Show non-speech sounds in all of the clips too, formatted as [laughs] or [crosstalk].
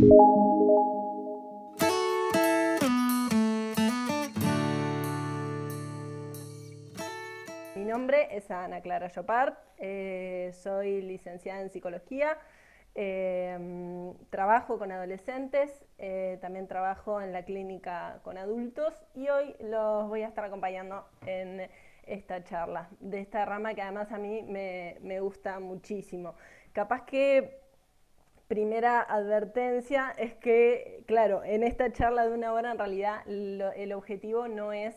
Mi nombre es Ana Clara Chopard, eh, soy licenciada en psicología, eh, trabajo con adolescentes, eh, también trabajo en la clínica con adultos y hoy los voy a estar acompañando en esta charla, de esta rama que además a mí me, me gusta muchísimo. Capaz que primera advertencia es que, claro, en esta charla de una hora en realidad el objetivo no es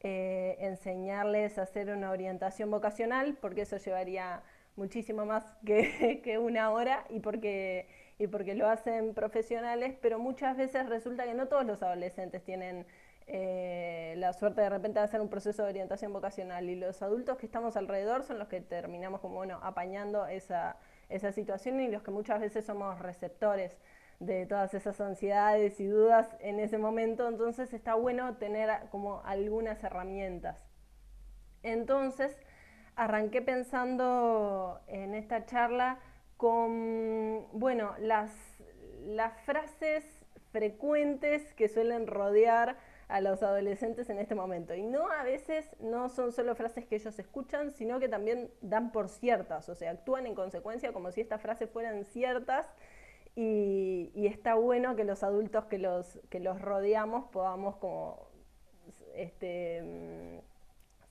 eh, enseñarles a hacer una orientación vocacional, porque eso llevaría muchísimo más que, [laughs] que una hora y porque, y porque lo hacen profesionales, pero muchas veces resulta que no todos los adolescentes tienen eh, la suerte de repente de hacer un proceso de orientación vocacional y los adultos que estamos alrededor son los que terminamos como bueno apañando esa, esa situación y los que muchas veces somos receptores de todas esas ansiedades y dudas en ese momento, entonces está bueno tener como algunas herramientas. Entonces, arranqué pensando en esta charla con, bueno, las, las frases frecuentes que suelen rodear a los adolescentes en este momento. Y no a veces no son solo frases que ellos escuchan, sino que también dan por ciertas, o sea, actúan en consecuencia como si estas frases fueran ciertas y, y, está bueno que los adultos que los, que los rodeamos podamos como este, mm,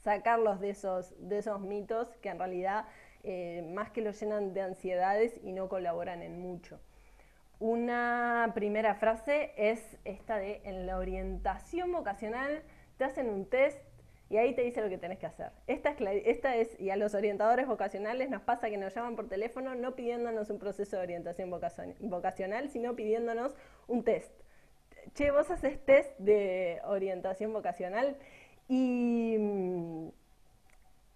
sacarlos de esos, de esos mitos que en realidad eh, más que los llenan de ansiedades y no colaboran en mucho. Una primera frase es esta de en la orientación vocacional te hacen un test y ahí te dice lo que tenés que hacer. Esta es, esta es, y a los orientadores vocacionales nos pasa que nos llaman por teléfono no pidiéndonos un proceso de orientación vocacional, sino pidiéndonos un test. Che, vos haces test de orientación vocacional y,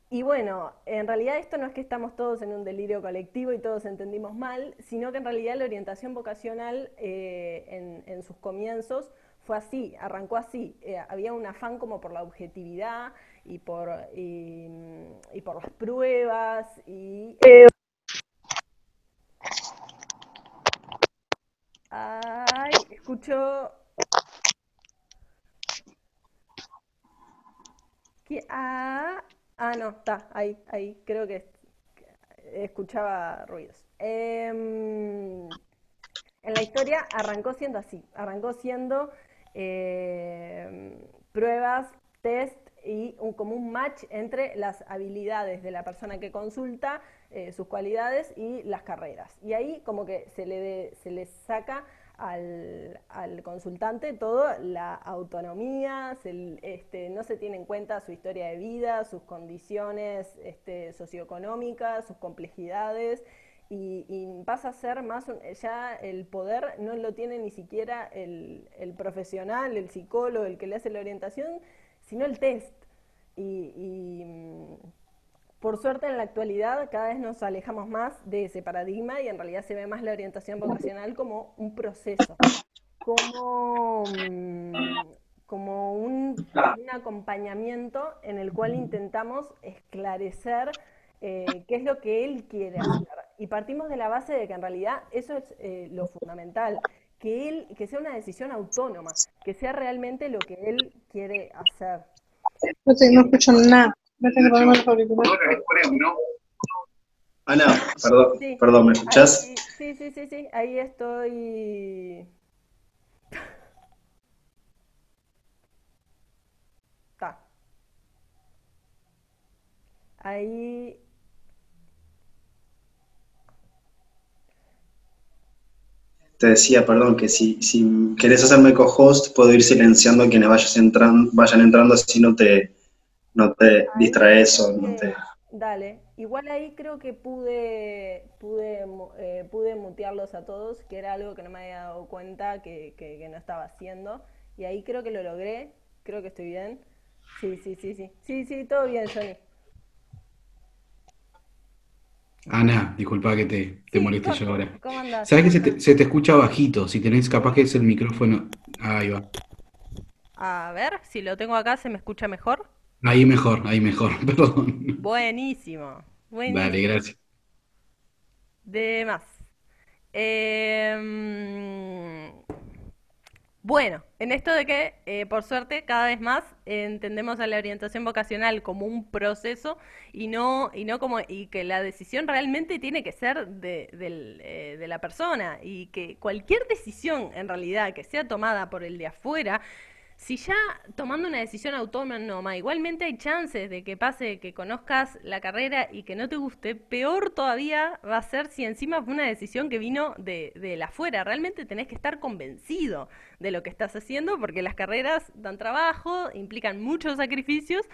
y bueno, en realidad esto no es que estamos todos en un delirio colectivo y todos entendimos mal, sino que en realidad la orientación vocacional eh, en, sus comienzos fue así, arrancó así. Eh, había un afán como por la objetividad y por, y, por las pruebas y... Ay, escucho... ¿Qué? Ah, ah, no, está, ahí, ahí, creo que escuchaba ruidos. Eh, en la historia arrancó siendo así, arrancó siendo eh, pruebas, test y un, como un match entre las habilidades de la persona que consulta, eh, sus cualidades y las carreras. Y ahí como que se le, de, se le saca al, al, consultante toda la autonomía, este, no se tiene en cuenta su historia de vida, sus condiciones este, socioeconómicas, sus complejidades y, pasa a ser más, un, ya el poder no lo tiene ni siquiera el, el, profesional, el psicólogo, el que le hace la orientación, sino el test. Y, y, por suerte en la actualidad cada vez nos alejamos más de ese paradigma y en realidad se ve más la orientación vocacional como un proceso, como, como un, un acompañamiento en el cual intentamos esclarecer eh, qué es lo que él quiere hacer. Y partimos de la base de que en realidad eso es eh, lo fundamental, que él, que sea una decisión autónoma, que sea realmente lo que él quiere hacer. No, sé, no escucho nada. Ana, perdón, sí, perdón, ¿me escuchás? Ahí, sí, sí, sí, sí, ahí estoy. Está. Ahí te decía, perdón, que si, si querés hacerme co-host, puedo ir silenciando a quienes vayas entran, vayan entrando, así no te, no te distraes o no te... Dale, igual ahí creo que pude, pude, eh, pude mutearlos a todos, que era algo que no me había dado cuenta que, que, que no estaba haciendo, y ahí creo que lo logré, creo que estoy bien. Sí, sí, sí, sí, sí, sí, todo bien, Johnny. Ana, disculpa que te, te Sí, moleste ¿cómo, yo ahora. cómo andás? ¿Sabes que se te, se te escucha bajito? Si tenés, capaz que es el micrófono. Ahí va. A ver, si lo tengo acá, ¿se me escucha mejor? Ahí mejor, ahí mejor, [laughs] perdón. Buenísimo, Dale, buenísimo. gracias. De más. Em, Bueno, en esto de que, eh, por suerte, cada vez más eh, entendemos a la orientación vocacional como un proceso y no, y no como, y que la decisión realmente tiene que ser de, del, eh, de la persona y que cualquier decisión en realidad que sea tomada por el de afuera si ya tomando una decisión autónoma, igualmente hay chances de que pase que conozcas la carrera y que no te guste, peor todavía va a ser si encima fue una decisión que vino de, de la afuera. Realmente tenés que estar convencido de lo que estás haciendo porque las carreras dan trabajo, implican muchos sacrificios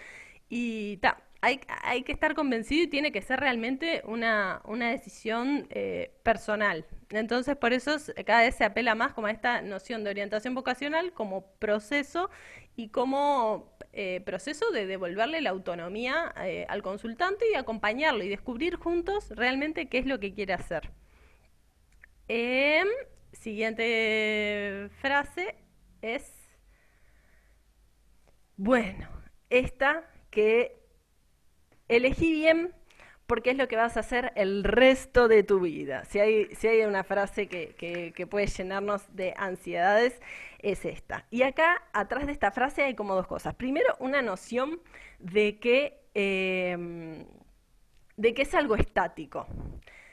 y ta, hay, que estar convencido y tiene que ser realmente una, una decisión eh, personal. Entonces, por eso cada vez se apela más como a esta noción de orientación vocacional como proceso y como eh, proceso de devolverle la autonomía eh, al consultante y acompañarlo y descubrir juntos realmente qué es lo que quiere hacer. Em, siguiente frase es, bueno, esta que elegí bien porque es lo que vas a hacer el resto de tu vida. Si hay, si hay una frase que, puede llenarnos de ansiedades, es esta. Y acá, atrás de esta frase, hay como dos cosas. Primero, una noción de que, em, de que es algo estático,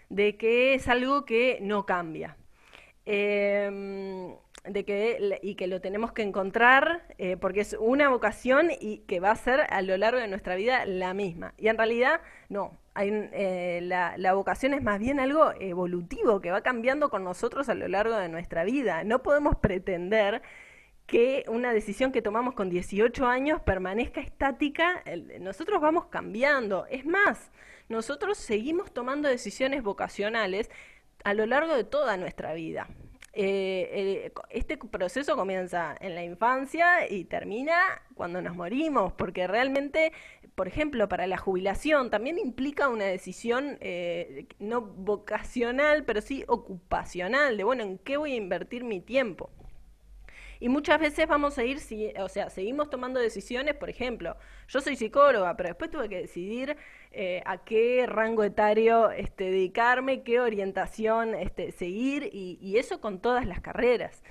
de que es algo que no cambia. Em, de que, y que lo tenemos que encontrar eh, porque es una vocación y que va a ser a lo largo de nuestra vida la misma. Y en realidad no, hay, eh, la, la, vocación es más bien algo evolutivo que va cambiando con nosotros a lo largo de nuestra vida. No podemos pretender que una decisión que tomamos con 18 años permanezca estática, nosotros vamos cambiando. Es más, nosotros seguimos tomando decisiones vocacionales a lo largo de toda nuestra vida. Eh, este proceso comienza en la infancia y termina cuando nos morimos, porque realmente, por ejemplo, para la jubilación también implica una decisión eh, no vocacional, pero sí ocupacional, de, bueno, ¿en qué voy a invertir mi tiempo? Y muchas veces vamos a ir, o sea, seguimos tomando decisiones, por ejemplo, yo soy psicóloga, pero después tuve que decidir eh, a qué rango etario este, dedicarme, qué orientación este, seguir, y, eso con todas las carreras.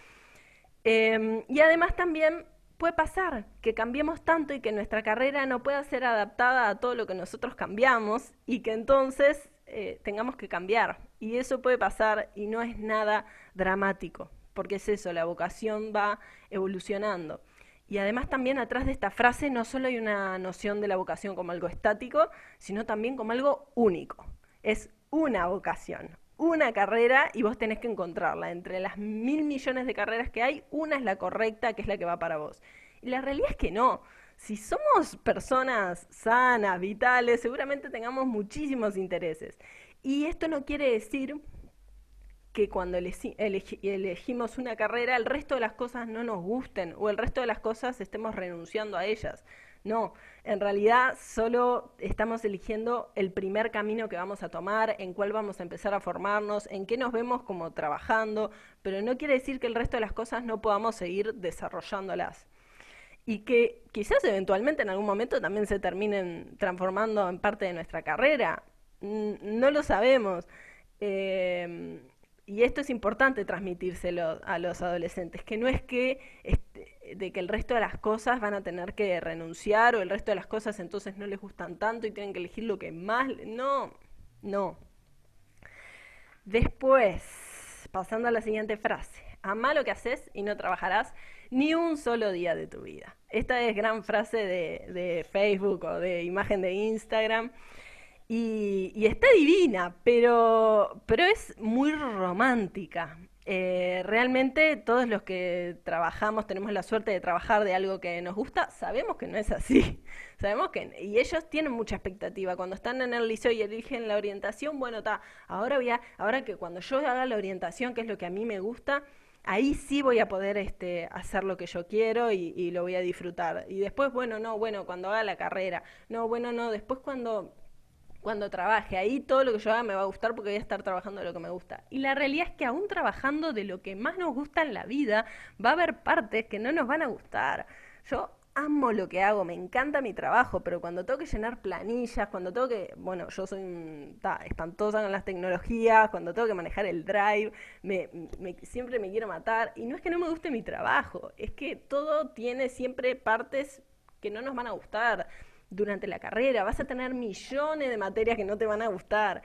Em, y además también puede pasar que cambiemos tanto y que nuestra carrera no pueda ser adaptada a todo lo que nosotros cambiamos y que entonces eh, tengamos que cambiar. Y eso puede pasar y no es nada dramático porque es eso, la vocación va evolucionando. Y además también atrás de esta frase no solo hay una noción de la vocación como algo estático, sino también como algo único. Es una vocación, una carrera y vos tenés que encontrarla. Entre las mil millones de carreras que hay, una es la correcta, que es la que va para vos. Y la realidad es que no. Si somos personas sanas, vitales, seguramente tengamos muchísimos intereses. Y esto no quiere decir que cuando elegimos una carrera el resto de las cosas no nos gusten o el resto de las cosas estemos renunciando a ellas. No, en realidad solo estamos eligiendo el primer camino que vamos a tomar, en cuál vamos a empezar a formarnos, en qué nos vemos como trabajando, pero no quiere decir que el resto de las cosas no podamos seguir desarrollándolas. Y que quizás eventualmente en algún momento también se terminen transformando en parte de nuestra carrera. No lo sabemos. Eh, y esto es importante transmitírselo a los adolescentes, que no es que este, de que el resto de las cosas van a tener que renunciar o el resto de las cosas entonces no les gustan tanto y tienen que elegir lo que más, no, no. Después, pasando a la siguiente frase, ama lo que haces y no trabajarás ni un solo día de tu vida. Esta es gran frase de, de Facebook o de imagen de Instagram. Y, está divina, pero, pero es muy romántica. Eh, realmente todos los que trabajamos, tenemos la suerte de trabajar de algo que nos gusta, sabemos que no es así. [laughs] Sabemos que, y ellos tienen mucha expectativa. Cuando están en el liceo y eligen la orientación, bueno, está, ahora voy a, ahora que cuando yo haga la orientación, que es lo que a mí me gusta, ahí sí voy a poder este, hacer lo que yo quiero y, y lo voy a disfrutar. Y después, bueno, no, bueno, cuando haga la carrera, no, bueno, no, después cuando cuando trabaje. Ahí todo lo que yo haga me va a gustar porque voy a estar trabajando de lo que me gusta. Y la realidad es que aún trabajando de lo que más nos gusta en la vida, va a haber partes que no nos van a gustar. Yo amo lo que hago, me encanta mi trabajo, pero cuando tengo que llenar planillas, cuando tengo que, bueno, yo soy espantosa con las tecnologías, cuando tengo que manejar el drive, me, me- siempre me quiero matar. Y no es que no me guste mi trabajo, es que todo tiene siempre partes que no nos van a gustar durante la carrera. Vas a tener millones de materias que no te van a gustar.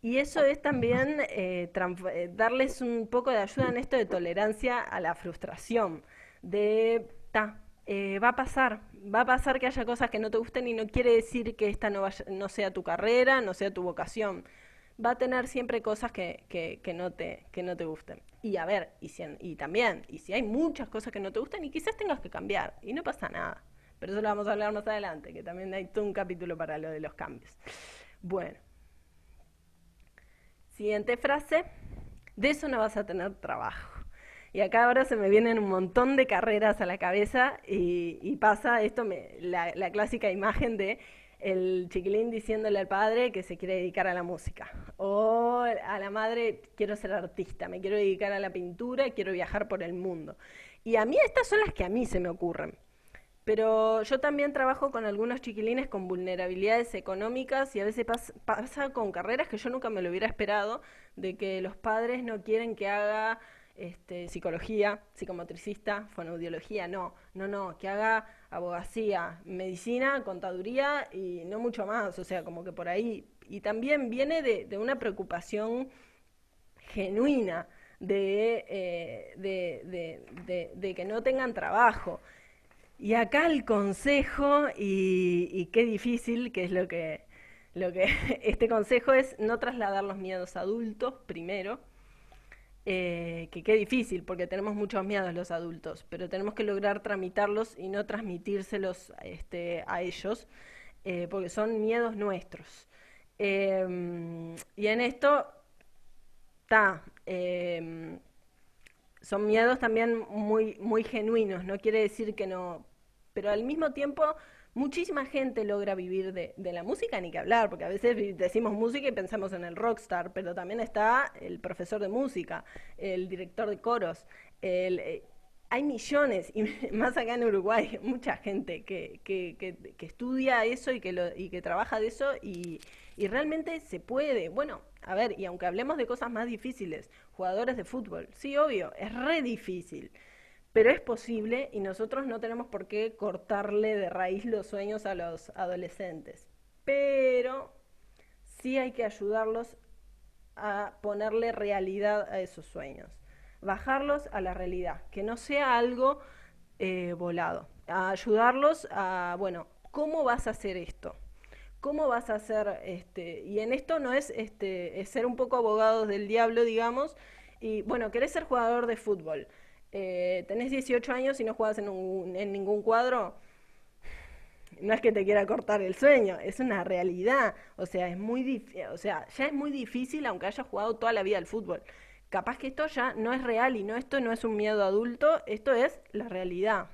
Y eso es también eh, eh, darles un poco de ayuda en esto de tolerancia a la frustración, de, ta, eh, va a pasar, va a pasar que haya cosas que no te gusten y no quiere decir que esta no, vaya- no sea tu carrera, no sea tu vocación. Va a tener siempre cosas que, que- que no te, que no te gusten. Y a ver, y, si y también, y si hay muchas cosas que no te gustan y quizás tengas que cambiar, y no pasa nada. Pero eso lo vamos a hablar más adelante, que también hay todo un capítulo para lo de los cambios. Bueno. Siguiente frase, de eso no vas a tener trabajo. Y acá ahora se me vienen un montón de carreras a la cabeza y, y pasa esto, me- la, clásica imagen de el chiquilín diciéndole al padre que se quiere dedicar a la música. O a la madre, quiero ser artista, me quiero dedicar a la pintura, quiero viajar por el mundo. Y a mí estas son las que a mí se me ocurren. Pero yo también trabajo con algunos chiquilines con vulnerabilidades económicas y a veces pas- pasa con carreras que yo nunca me lo hubiera esperado, de que los padres no quieren que haga este, psicología, psicomotricista, fonoaudiología, no, no, no, que haga abogacía, medicina, contaduría y no mucho más, o sea, como que por ahí. Y también viene de, una preocupación genuina eh, de que no tengan trabajo. Y acá el consejo, y, qué difícil, que es lo que, lo que [laughs] este consejo es no trasladar los miedos a adultos primero, eh, que qué difícil, porque tenemos muchos miedos los adultos, pero tenemos que lograr tramitarlos y no transmitírselos este, a ellos, eh, porque son miedos nuestros. Em, y en esto está, em, son miedos también muy, muy genuinos, no quiere decir que no, pero al mismo tiempo muchísima gente logra vivir de, de la música, ni que hablar, porque a veces decimos música y pensamos en el rockstar, pero también está el profesor de música, el director de coros, el, eh, hay millones, y [laughs] más acá en Uruguay, mucha gente que, que- que- que estudia eso y que, lo- y que trabaja de eso y, y realmente se puede. Bueno, a ver, y aunque hablemos de cosas más difíciles, jugadores de fútbol, sí, obvio, es re difícil, pero es posible y nosotros no tenemos por qué cortarle de raíz los sueños a los adolescentes. Pero sí hay que ayudarlos a ponerle realidad a esos sueños, bajarlos a la realidad, que no sea algo eh, volado, a ayudarlos a, bueno, ¿cómo vas a hacer esto? ¿Cómo vas a hacer este? Y en esto no es este, es ser un poco abogados del diablo, digamos, y bueno, querés ser jugador de fútbol, eh, tenés 18 años y no juegas en, un- en ningún cuadro, no es que te quiera cortar el sueño, es una realidad. O sea, es muy o sea, ya es muy difícil aunque hayas jugado toda la vida al fútbol. Capaz que esto ya no es real y no esto no es un miedo adulto, esto es la realidad.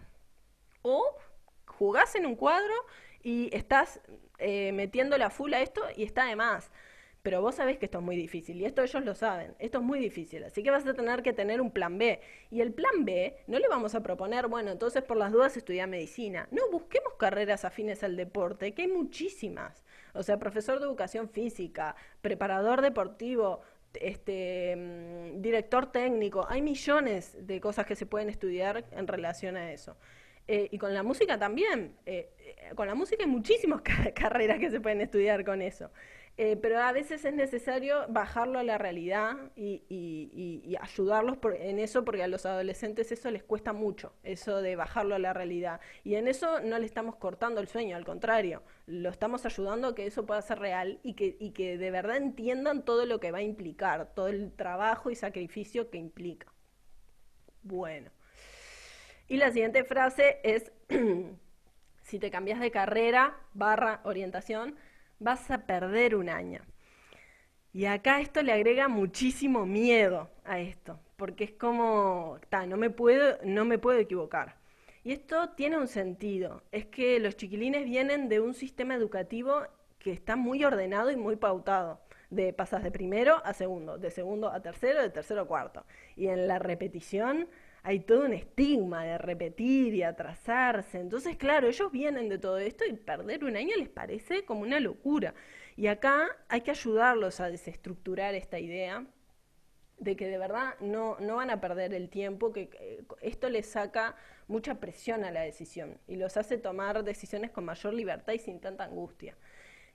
O jugás en un cuadro y estás eh, metiéndole a full a esto y está de más. Pero vos sabés que esto es muy difícil y esto ellos lo saben. Esto es muy difícil, así que vas a tener que tener un plan B. Y el plan B no le vamos a proponer, bueno, entonces por las dudas estudia medicina. No, busquemos carreras afines al deporte, que hay muchísimas. O sea, profesor de educación física, preparador deportivo, este, mm, director técnico. Hay millones de cosas que se pueden estudiar en relación a eso. Eh, y con la música también. eh, eh, con la música hay muchísimas [laughs] ca- carreras que se pueden estudiar con eso. Eh, pero a veces es necesario bajarlo a la realidad y, y- y- y ayudarlos por- en eso, porque a los adolescentes eso les cuesta mucho, eso de bajarlo a la realidad. Y en eso no le estamos cortando el sueño, al contrario, lo estamos ayudando a que eso pueda ser real y que, y que de verdad entiendan todo lo que va a implicar, todo el trabajo y sacrificio que implica. Bueno. Y la siguiente frase es, [clears throat] si te cambias de carrera barra orientación, vas a perder un año. Y acá esto le agrega muchísimo miedo a esto, porque es como, ta, no me puedo, no me puedo equivocar. Y esto tiene un sentido, es que los chiquilines vienen de un sistema educativo que está muy ordenado y muy pautado. De pasas de primero a segundo, de segundo a tercero, de tercero a cuarto. Y en la repetición hay todo un estigma de repetir y atrasarse. Entonces, claro, ellos vienen de todo esto y perder un año les parece como una locura. Y acá hay que ayudarlos a desestructurar esta idea de que de verdad no, no van a perder el tiempo, que esto les saca mucha presión a la decisión y los hace tomar decisiones con mayor libertad y sin tanta angustia.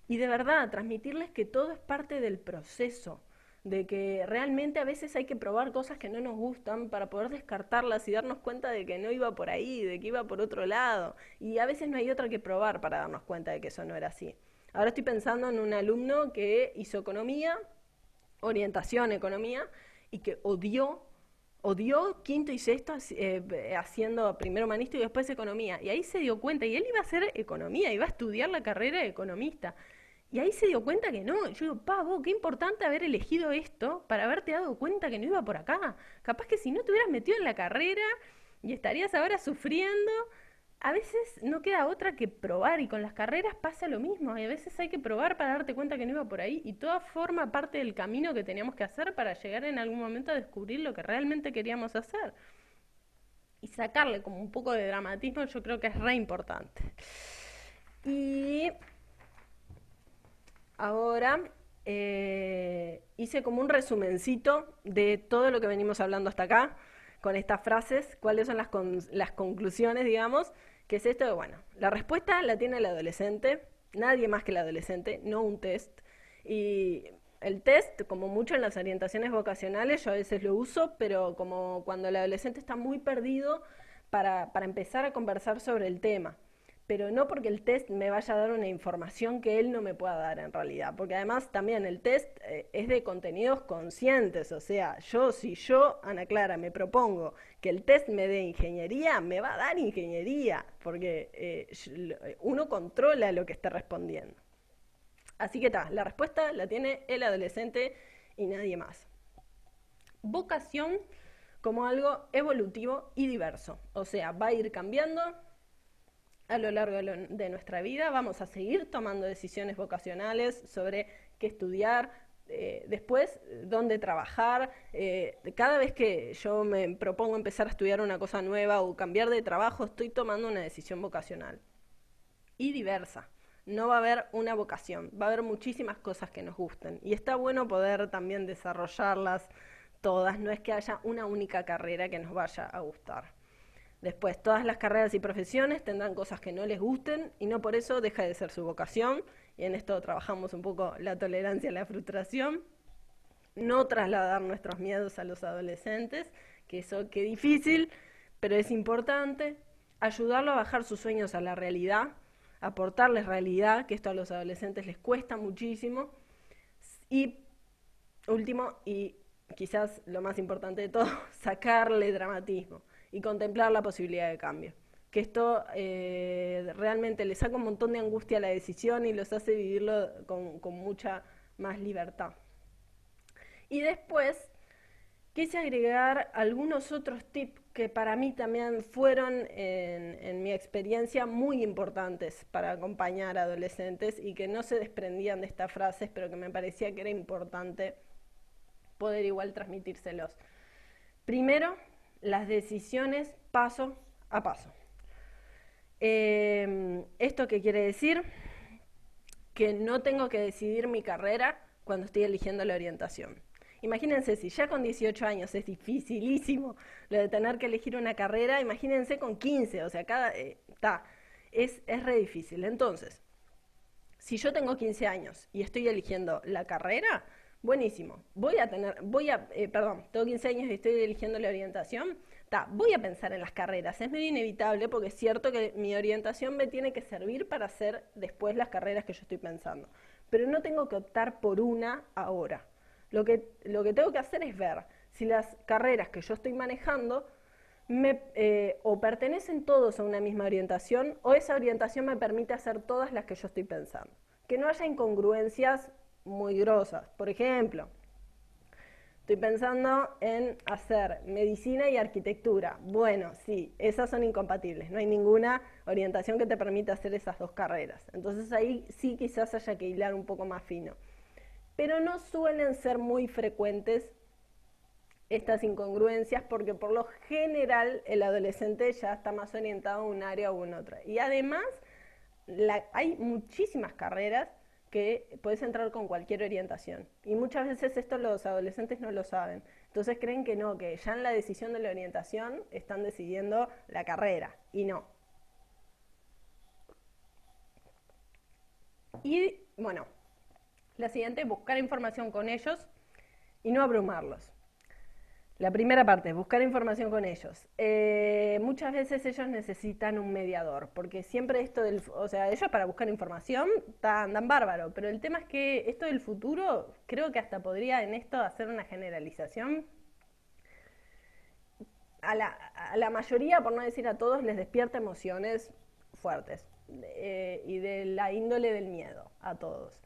Y de verdad, transmitirles que todo es parte del proceso, de que realmente a veces hay que probar cosas que no nos gustan para poder descartarlas y darnos cuenta de que no iba por ahí, de que iba por otro lado. Y a veces no hay otra que probar para darnos cuenta de que eso no era así. Ahora estoy pensando en un alumno que hizo economía, orientación economía, y que odió, odió quinto y sexto eh, haciendo primero humanista y después economía. Y ahí se dio cuenta, y él iba a hacer economía, iba a estudiar la carrera de economista. Y ahí se dio cuenta que no. Yo digo, pavo, qué importante haber elegido esto para haberte dado cuenta que no iba por acá. Capaz que si no te hubieras metido en la carrera y estarías ahora sufriendo, a veces no queda otra que probar y con las carreras pasa lo mismo. Y a veces hay que probar para darte cuenta que no iba por ahí y todo forma parte del camino que teníamos que hacer para llegar en algún momento a descubrir lo que realmente queríamos hacer. Y sacarle como un poco de dramatismo yo creo que es re importante. Y ahora eh, hice como un resumencito de todo lo que venimos hablando hasta acá con estas frases, cuáles son las, las conclusiones, digamos, que es esto de, bueno, la respuesta la tiene el adolescente, nadie más que el adolescente, no un test. Y el test, como mucho en las orientaciones vocacionales, yo a veces lo uso, pero como cuando el adolescente está muy perdido para, para empezar a conversar sobre el tema pero no porque el test me vaya a dar una información que él no me pueda dar en realidad, porque además también el test eh, es de contenidos conscientes, o sea, yo si yo, Ana Clara, me propongo que el test me dé ingeniería, me va a dar ingeniería, porque eh, uno controla lo que está respondiendo. Así que está, la respuesta la tiene el adolescente y nadie más. Vocación como algo evolutivo y diverso, o sea, va a ir cambiando, a lo largo de, nuestra vida. Vamos a seguir tomando decisiones vocacionales sobre qué estudiar, eh, después dónde trabajar. Eh, cada vez que yo me propongo empezar a estudiar una cosa nueva o cambiar de trabajo, estoy tomando una decisión vocacional. Y diversa. No va a haber una vocación, va a haber muchísimas cosas que nos gusten. Y está bueno poder también desarrollarlas todas, no es que haya una única carrera que nos vaya a gustar. Después, todas las carreras y profesiones tendrán cosas que no les gusten y no por eso deja de ser su vocación. Y en esto trabajamos un poco la tolerancia a la frustración. No trasladar nuestros miedos a los adolescentes, que eso qué difícil, pero es importante. Ayudarlo a bajar sus sueños a la realidad, aportarles realidad, que esto a los adolescentes les cuesta muchísimo. Y último, y quizás lo más importante de todo, [laughs] sacarle dramatismo y contemplar la posibilidad de cambio. Que esto eh, realmente les saca un montón de angustia a la decisión y los hace vivirlo con, mucha más libertad. Y después quise agregar algunos otros tips que para mí también fueron, en, en, mi experiencia, muy importantes para acompañar a adolescentes y que no se desprendían de estas frases, pero que me parecía que era importante poder igual transmitírselos. Primero, las decisiones paso a paso. Em, ¿Esto qué quiere decir? Que no tengo que decidir mi carrera cuando estoy eligiendo la orientación. Imagínense, si ya con 18 años es dificilísimo lo de tener que elegir una carrera, imagínense con 15, o sea, cada... está eh, es, es re difícil. Entonces, si yo tengo 15 años y estoy eligiendo la carrera, Buenísimo. Voy a tener, voy a, eh, perdón, tengo 15 años y estoy eligiendo la orientación. Ta, voy a pensar en las carreras. Es medio inevitable porque es cierto que mi orientación me tiene que servir para hacer después las carreras que yo estoy pensando. Pero no tengo que optar por una ahora. Lo que, lo que tengo que hacer es ver si las carreras que yo estoy manejando me, eh, o pertenecen todos a una misma orientación o esa orientación me permite hacer todas las que yo estoy pensando. Que no haya incongruencias muy grosas. Por ejemplo, estoy pensando en hacer medicina y arquitectura. Bueno, sí, esas son incompatibles. No hay ninguna orientación que te permita hacer esas dos carreras. Entonces ahí sí quizás haya que hilar un poco más fino. Pero no suelen ser muy frecuentes estas incongruencias porque por lo general el adolescente ya está más orientado a un área u otra. Y además hay muchísimas carreras que puedes entrar con cualquier orientación. Y muchas veces esto los adolescentes no lo saben. Entonces creen que no, que ya en la decisión de la orientación están decidiendo la carrera. Y no. Y bueno, la siguiente, buscar información con ellos y no abrumarlos. La primera parte, buscar información con ellos. Eh, muchas veces ellos necesitan un mediador, porque siempre esto del, o sea, ellos para buscar información andan bárbaro, pero el tema es que esto del futuro, creo que hasta podría en esto hacer una generalización. A la, a la mayoría, por no decir a todos, les despierta emociones fuertes eh, y de la índole del miedo a todos.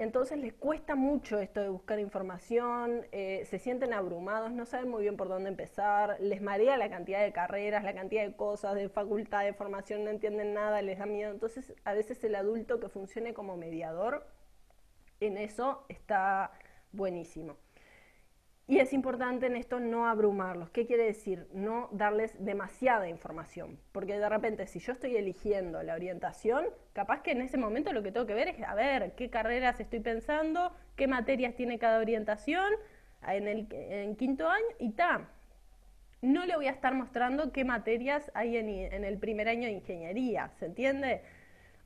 Entonces les cuesta mucho esto de buscar información, eh, se sienten abrumados, no saben muy bien por dónde empezar, les marea la cantidad de carreras, la cantidad de cosas, de facultad, de formación, no entienden nada, les da miedo. Entonces a veces el adulto que funcione como mediador en eso está buenísimo. Y es importante en esto no abrumarlos. ¿Qué quiere decir? No darles demasiada información. Porque de repente, si yo estoy eligiendo la orientación, capaz que en ese momento lo que tengo que ver es a ver qué carreras estoy pensando, qué materias tiene cada orientación en el quinto año y ta. No le voy a estar mostrando qué materias hay en, en el primer año de ingeniería, ¿se entiende?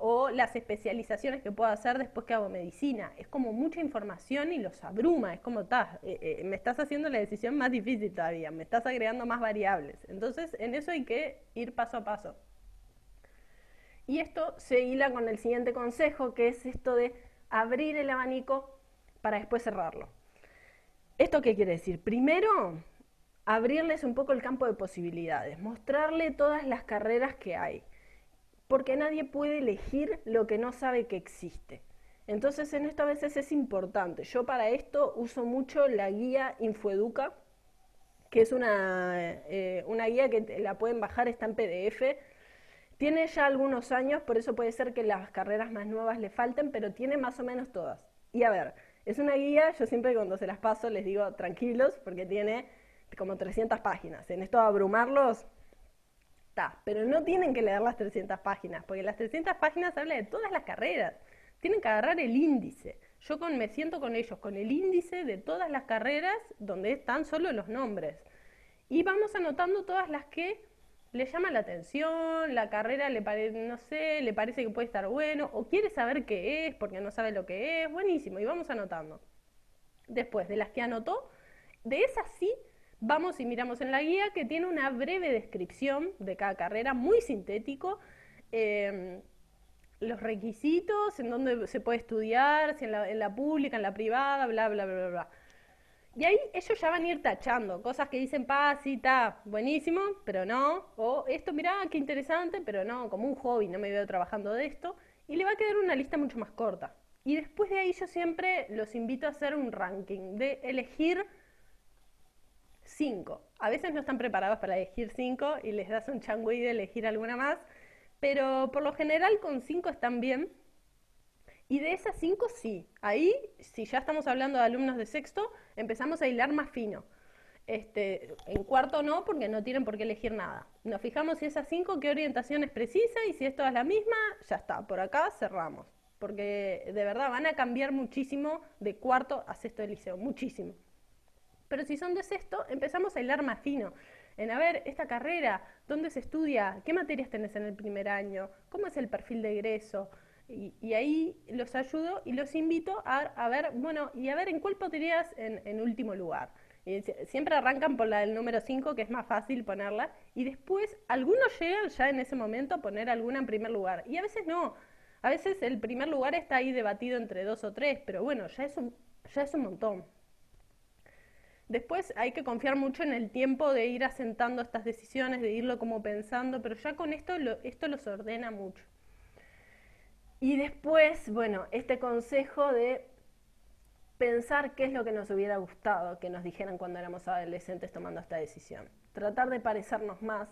O las especializaciones que puedo hacer después que hago medicina. Es como mucha información y los abruma, es como, estás eh, eh, me estás haciendo la decisión más difícil todavía, me estás agregando más variables. Entonces, en eso hay que ir paso a paso. Y esto se hila con el siguiente consejo, que es esto de abrir el abanico para después cerrarlo. ¿Esto qué quiere decir? Primero, abrirles un poco el campo de posibilidades, mostrarle todas las carreras que hay porque nadie puede elegir lo que no sabe que existe. Entonces en esto a veces es importante. Yo para esto uso mucho la guía Infoeduca, que es una, eh, una guía que la pueden bajar, está en PDF. Tiene ya algunos años, por eso puede ser que las carreras más nuevas le falten, pero tiene más o menos todas. Y a ver, es una guía, yo siempre cuando se las paso les digo tranquilos, porque tiene como 300 páginas. En esto de pero no tienen que leer las 300 páginas, porque las 300 páginas hablan de todas las carreras. Tienen que agarrar el índice. Yo con, me siento con ellos, con el índice de todas las carreras donde están solo los nombres. Y vamos anotando todas las que le llama la atención, la carrera le parece, no sé, le parece que puede estar bueno, o quiere saber qué es porque no sabe lo que es, buenísimo, y vamos anotando. Después de las que anotó, de esas sí vamos y miramos en la guía que tiene una breve descripción de cada carrera, muy sintético. Em, los requisitos, en dónde se puede estudiar, si en la, pública, en la privada, bla, bla, bla, bla. Y ahí ellos ya van a ir tachando cosas que dicen, pa, sí, está, buenísimo, pero no. O esto, mirá, qué interesante, pero no, como un hobby, no me veo trabajando de esto. Y le va a quedar una lista mucho más corta. Y después de ahí yo siempre los invito a hacer un ranking, de elegir cinco. A veces no están preparados para elegir cinco y les das un changüí de elegir alguna más, pero por lo general con cinco están bien. Y de esas cinco sí. Ahí, si ya estamos hablando de alumnos de sexto, empezamos a hilar más fino. Este, en cuarto no, porque no tienen por qué elegir nada. Nos fijamos si esas cinco, qué orientación es precisa y si esto es la misma, ya está. Por acá cerramos. Porque de verdad van a cambiar muchísimo de cuarto a sexto de liceo. Muchísimo. Pero si son de sexto, empezamos a hilar más fino. En a ver, esta carrera, ¿dónde se estudia? ¿Qué materias tenés en el primer año? ¿Cómo es el perfil de egreso? Y, ahí los ayudo y los invito a, ver, bueno, y a ver en cuál podrías en, último lugar. siempre arrancan por la del número 5, que es más fácil ponerla, y después algunos llegan ya en ese momento a poner alguna en primer lugar. Y a veces no. A veces el primer lugar está ahí debatido entre dos o tres, pero bueno, ya es un, ya es un montón. Después hay que confiar mucho en el tiempo de ir asentando estas decisiones, de irlo como pensando, pero ya con esto esto los ordena mucho. Y después, bueno, este consejo de pensar qué es lo que nos hubiera gustado que nos dijeran cuando éramos adolescentes tomando esta decisión. Tratar de parecernos más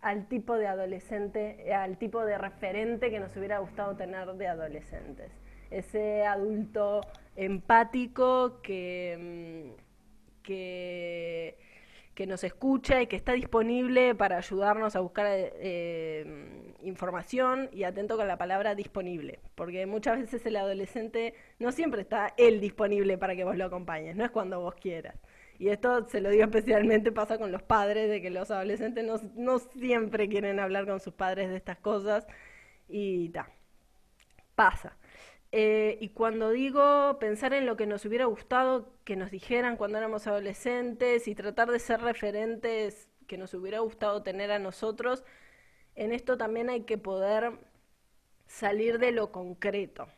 al tipo de adolescente, al tipo de referente que nos hubiera gustado tener de adolescentes. Ese adulto empático que mm, que, nos escucha y que está disponible para ayudarnos a buscar eh, información y atento con la palabra disponible, porque muchas veces el adolescente no siempre está él disponible para que vos lo acompañes, no es cuando vos quieras. Y esto se lo digo especialmente pasa con los padres, de que los adolescentes no, no siempre quieren hablar con sus padres de estas cosas y ta, pasa. Eh, y cuando digo pensar en lo que nos hubiera gustado que nos dijeran cuando éramos adolescentes y tratar de ser referentes que nos hubiera gustado tener a nosotros, en esto también hay que poder salir de lo concreto.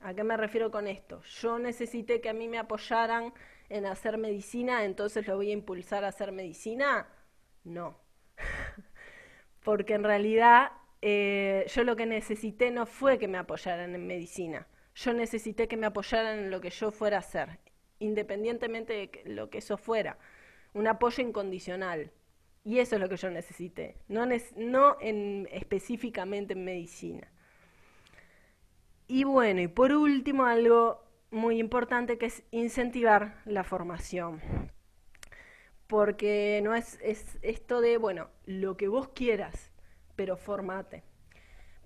¿A qué me refiero con esto? Yo necesité que a mí me apoyaran en hacer medicina, entonces lo voy a impulsar a hacer medicina. No. [laughs] Porque en realidad eh, yo lo que necesité no fue que me apoyaran en medicina, yo necesité que me apoyaran en lo que yo fuera a hacer, independientemente de lo que eso fuera, un apoyo incondicional. Y eso es lo que yo necesité, no, no en, específicamente en medicina. Y bueno, y por último algo muy importante que es incentivar la formación. Porque no es, es esto de, bueno, lo que vos quieras, pero formate.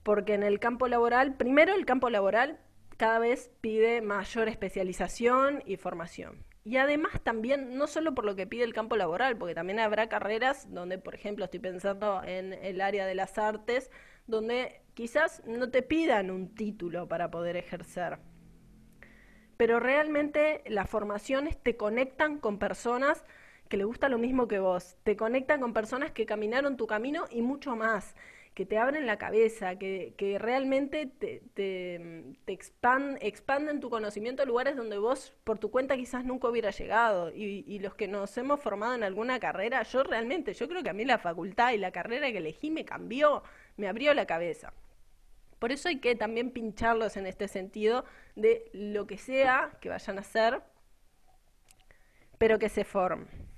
Porque en el campo laboral, primero el campo laboral cada vez pide mayor especialización y formación. Y además también, no solo por lo que pide el campo laboral, porque también habrá carreras donde, por ejemplo, estoy pensando en el área de las artes, donde quizás no te pidan un título para poder ejercer. Pero realmente las formaciones te conectan con personas que le gusta lo mismo que vos, te conectan con personas que caminaron tu camino y mucho más, que te abren la cabeza, que, realmente te, te, expanden tu conocimiento a lugares donde vos por tu cuenta quizás nunca hubiera llegado. Y, y, los que nos hemos formado en alguna carrera, yo realmente, yo creo que a mí la facultad y la carrera que elegí me cambió, me abrió la cabeza. Por eso hay que también pincharlos en este sentido de lo que sea que vayan a hacer, pero que se formen.